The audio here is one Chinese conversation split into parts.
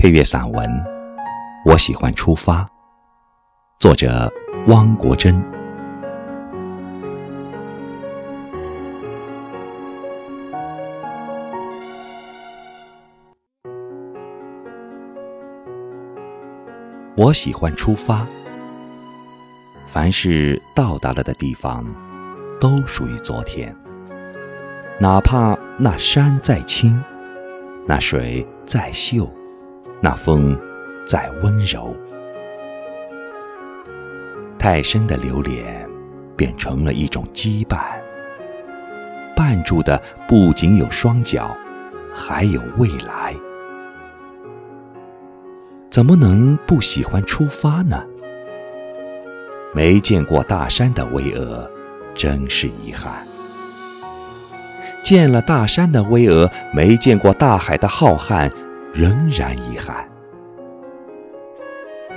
配乐散文《我喜欢出发》，作者汪国真。我喜欢出发，凡是到达了的地方，都属于昨天。哪怕那山再青，那水再秀，那风再温柔，太深的留恋，变成了一种羁绊。绊住的不仅有双脚，还有未来。怎么能不喜欢出发呢？没见过大山的巍峨，真是遗憾；见了大山的巍峨，没见过大海的浩瀚，仍然遗憾；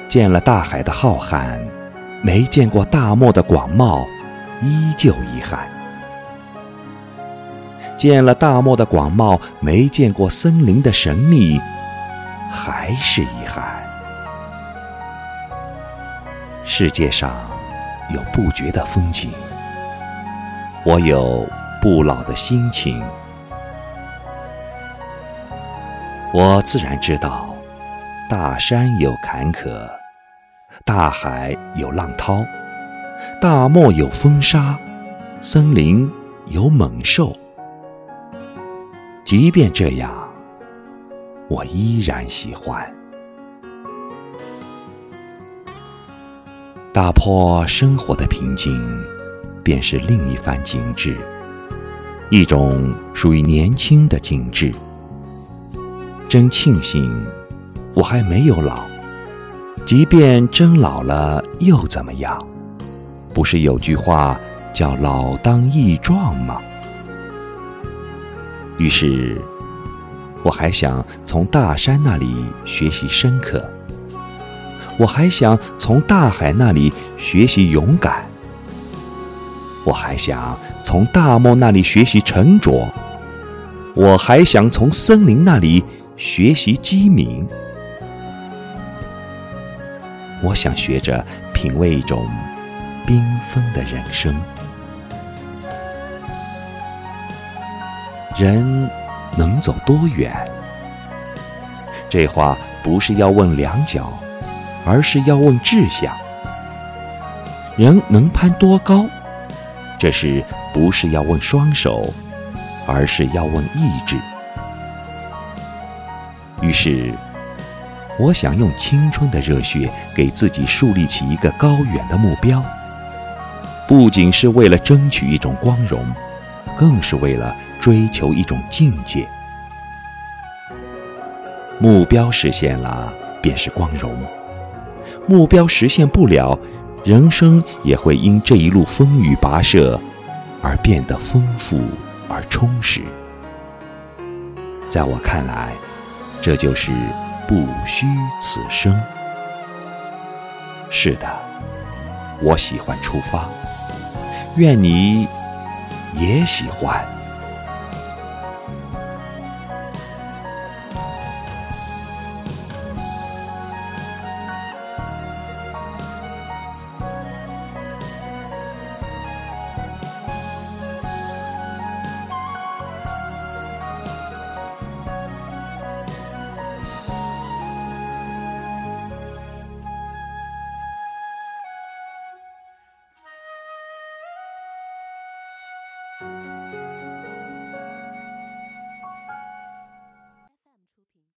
见了大海的浩瀚，没见过大漠的广袤，依旧遗憾；见了大漠的广袤，没见过森林的神秘。还是遗憾。世界上有不绝的风景，我有不老的心情。我自然知道，大山有坎坷，大海有浪涛，大漠有风沙，森林有猛兽。即便这样。我依然喜欢打破生活的平静，便是另一番景致，一种属于年轻的景致。真庆幸我还没有老，即便真老了又怎么样？不是有句话叫“老当益壮”吗？于是。我还想从大山那里学习深刻，我还想从大海那里学习勇敢，我还想从大漠那里学习沉着，我还想从森林那里学习机敏。我想学着品味一种缤纷的人生，人。能走多远？这话不是要问两脚，而是要问志向。人能攀多高？这时不是要问双手，而是要问意志。于是，我想用青春的热血，给自己树立起一个高远的目标，不仅是为了争取一种光荣，更是为了。追求一种境界，目标实现了便是光荣；目标实现不了，人生也会因这一路风雨跋涉而变得丰富而充实。在我看来，这就是不虚此生。是的，我喜欢出发，愿你也喜欢。